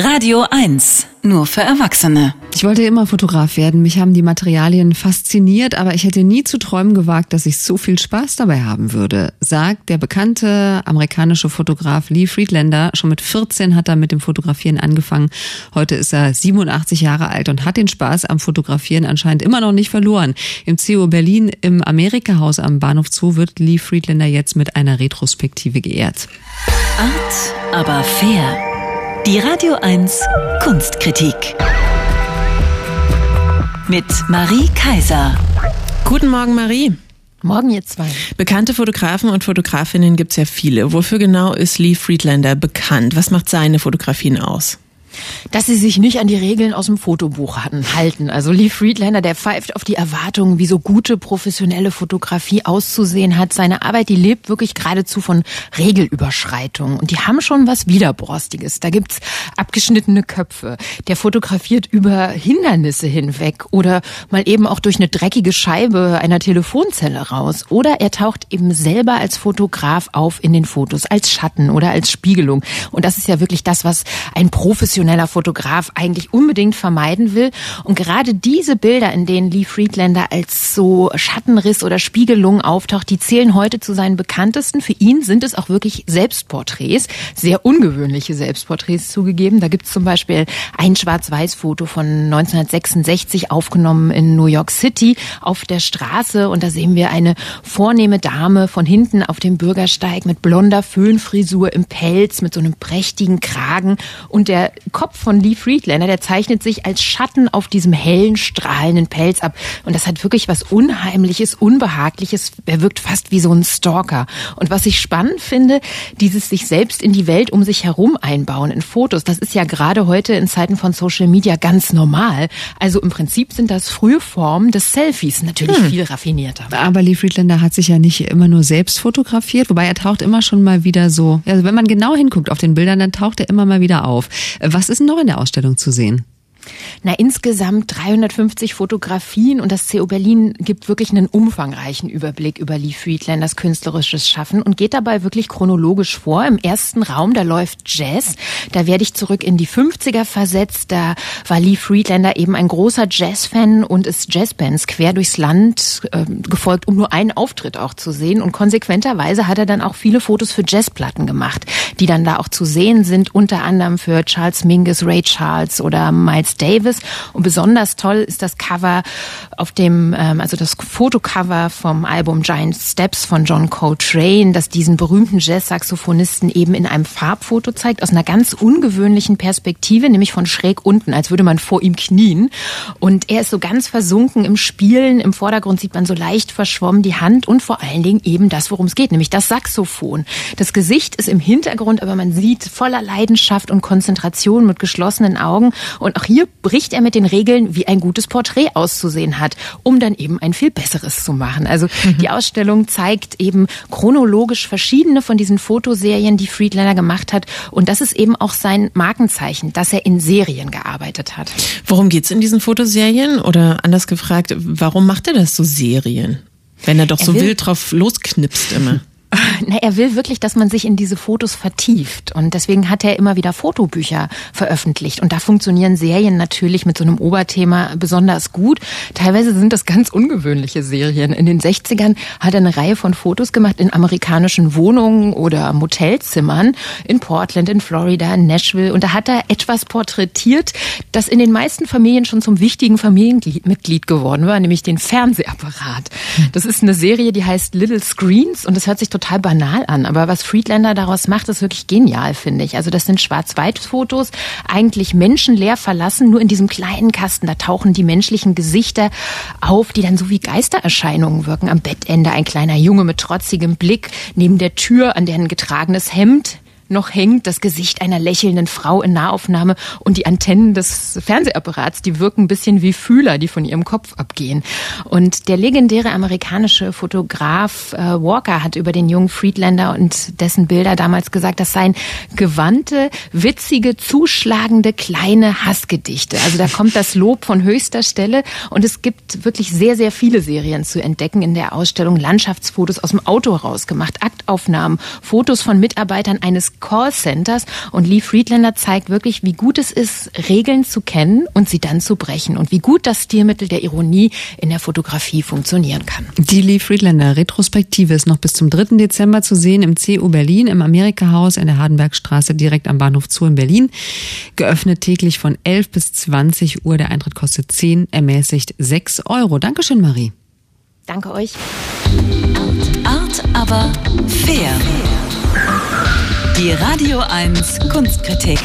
Radio 1, nur für Erwachsene. Ich wollte immer Fotograf werden. Mich haben die Materialien fasziniert, aber ich hätte nie zu träumen gewagt, dass ich so viel Spaß dabei haben würde, sagt der bekannte amerikanische Fotograf Lee Friedlander. Schon mit 14 hat er mit dem Fotografieren angefangen. Heute ist er 87 Jahre alt und hat den Spaß am Fotografieren anscheinend immer noch nicht verloren. Im CO Berlin im Amerika-Haus am Bahnhof Zoo wird Lee Friedlander jetzt mit einer Retrospektive geehrt. Art, aber fair. Die Radio 1 Kunstkritik. Mit Marie Kaiser. Guten Morgen, Marie. Morgen ihr zwei. Bekannte Fotografen und Fotografinnen gibt's ja viele. Wofür genau ist Lee Friedlander bekannt? Was macht seine Fotografien aus? Dass sie sich nicht an die Regeln aus dem Fotobuch halten. Also Lee Friedlander, der pfeift auf die Erwartungen, wie so gute professionelle Fotografie auszusehen hat. Seine Arbeit, die lebt wirklich geradezu von Regelüberschreitungen. Und die haben schon was Widerborstiges. Da gibt's abgeschnittene Köpfe. Der fotografiert über Hindernisse hinweg oder mal eben auch durch eine dreckige Scheibe einer Telefonzelle raus. Oder er taucht eben selber als Fotograf auf in den Fotos, als Schatten oder als Spiegelung. Und das ist ja wirklich das, was ein professioneller professioneller Fotograf eigentlich unbedingt vermeiden will. Und gerade diese Bilder, in denen Lee Friedlander als so Schattenriss oder Spiegelung auftaucht, die zählen heute zu seinen bekanntesten. Für ihn sind es auch wirklich Selbstporträts, sehr ungewöhnliche Selbstporträts zugegeben. Da gibt es zum Beispiel ein Schwarz-Weiß-Foto von 1966 aufgenommen in New York City auf der Straße und da sehen wir eine vornehme Dame von hinten auf dem Bürgersteig mit blonder Föhnfrisur im Pelz, mit so einem prächtigen Kragen und der Kopf von Lee Friedlander, der zeichnet sich als Schatten auf diesem hellen, strahlenden Pelz ab. Und das hat wirklich was Unheimliches, Unbehagliches. Er wirkt fast wie so ein Stalker. Und was ich spannend finde, dieses sich selbst in die Welt um sich herum einbauen in Fotos, das ist ja gerade heute in Zeiten von Social Media ganz normal. Also im Prinzip sind das frühe Formen des Selfies, natürlich hm. viel raffinierter. Aber Lee Friedlander hat sich ja nicht immer nur selbst fotografiert, wobei er taucht immer schon mal wieder so, also wenn man genau hinguckt auf den Bildern, dann taucht er immer mal wieder auf. Was was ist noch in der Ausstellung zu sehen? Na, insgesamt 350 Fotografien und das CO Berlin gibt wirklich einen umfangreichen Überblick über Lee Friedlanders künstlerisches Schaffen und geht dabei wirklich chronologisch vor. Im ersten Raum, da läuft Jazz. Da werde ich zurück in die 50er versetzt. Da war Lee Friedlander eben ein großer Jazzfan und ist Jazzbands quer durchs Land äh, gefolgt, um nur einen Auftritt auch zu sehen. Und konsequenterweise hat er dann auch viele Fotos für Jazzplatten gemacht, die dann da auch zu sehen sind, unter anderem für Charles Mingus, Ray Charles oder Miles Davis. Und besonders toll ist das Cover auf dem, ähm, also das Fotocover vom Album Giant Steps von John Coltrane, das diesen berühmten Jazz-Saxophonisten eben in einem Farbfoto zeigt, aus einer ganz ungewöhnlichen Perspektive, nämlich von schräg unten, als würde man vor ihm knien. Und er ist so ganz versunken im Spielen. Im Vordergrund sieht man so leicht verschwommen die Hand und vor allen Dingen eben das, worum es geht, nämlich das Saxophon. Das Gesicht ist im Hintergrund, aber man sieht voller Leidenschaft und Konzentration mit geschlossenen Augen. Und auch hier bricht er mit den Regeln, wie ein gutes Porträt auszusehen hat, um dann eben ein viel besseres zu machen. Also mhm. die Ausstellung zeigt eben chronologisch verschiedene von diesen Fotoserien, die Friedlander gemacht hat. Und das ist eben auch sein Markenzeichen, dass er in Serien gearbeitet hat. Worum geht's in diesen Fotoserien? Oder anders gefragt, warum macht er das so Serien? Wenn er doch er so wild drauf losknipst immer. Na, er will wirklich, dass man sich in diese Fotos vertieft. Und deswegen hat er immer wieder Fotobücher veröffentlicht. Und da funktionieren Serien natürlich mit so einem Oberthema besonders gut. Teilweise sind das ganz ungewöhnliche Serien. In den 60ern hat er eine Reihe von Fotos gemacht in amerikanischen Wohnungen oder Motelzimmern in Portland, in Florida, in Nashville. Und da hat er etwas porträtiert, das in den meisten Familien schon zum wichtigen Familienmitglied geworden war, nämlich den Fernsehapparat. Das ist eine Serie, die heißt Little Screens und das hört sich total banal an, aber was Friedlander daraus macht, ist wirklich genial, finde ich. Also das sind Schwarz-Weiß-Fotos, eigentlich menschenleer verlassen, nur in diesem kleinen Kasten, da tauchen die menschlichen Gesichter auf, die dann so wie Geistererscheinungen wirken. Am Bettende ein kleiner Junge mit trotzigem Blick, neben der Tür, an der ein getragenes Hemd noch hängt das Gesicht einer lächelnden Frau in Nahaufnahme und die Antennen des Fernsehapparats, die wirken ein bisschen wie Fühler, die von ihrem Kopf abgehen. Und der legendäre amerikanische Fotograf äh, Walker hat über den jungen Friedlander und dessen Bilder damals gesagt, das seien gewandte, witzige, zuschlagende kleine Hassgedichte. Also da kommt das Lob von höchster Stelle und es gibt wirklich sehr, sehr viele Serien zu entdecken in der Ausstellung. Landschaftsfotos aus dem Auto rausgemacht, Aktaufnahmen, Fotos von Mitarbeitern eines Callcenters. Und Lee Friedlander zeigt wirklich, wie gut es ist, Regeln zu kennen und sie dann zu brechen und wie gut das Stilmittel der Ironie in der Fotografie funktionieren kann. Die Lee Friedlander Retrospektive ist noch bis zum 3. Dezember zu sehen im CU Berlin im Amerika-Haus in der Hardenbergstraße direkt am Bahnhof Zoo in Berlin. Geöffnet täglich von 11 bis 20 Uhr. Der Eintritt kostet 10, ermäßigt 6 Euro. Dankeschön, Marie. Danke euch. Art, aber fair. Die Radio 1 Kunstkritik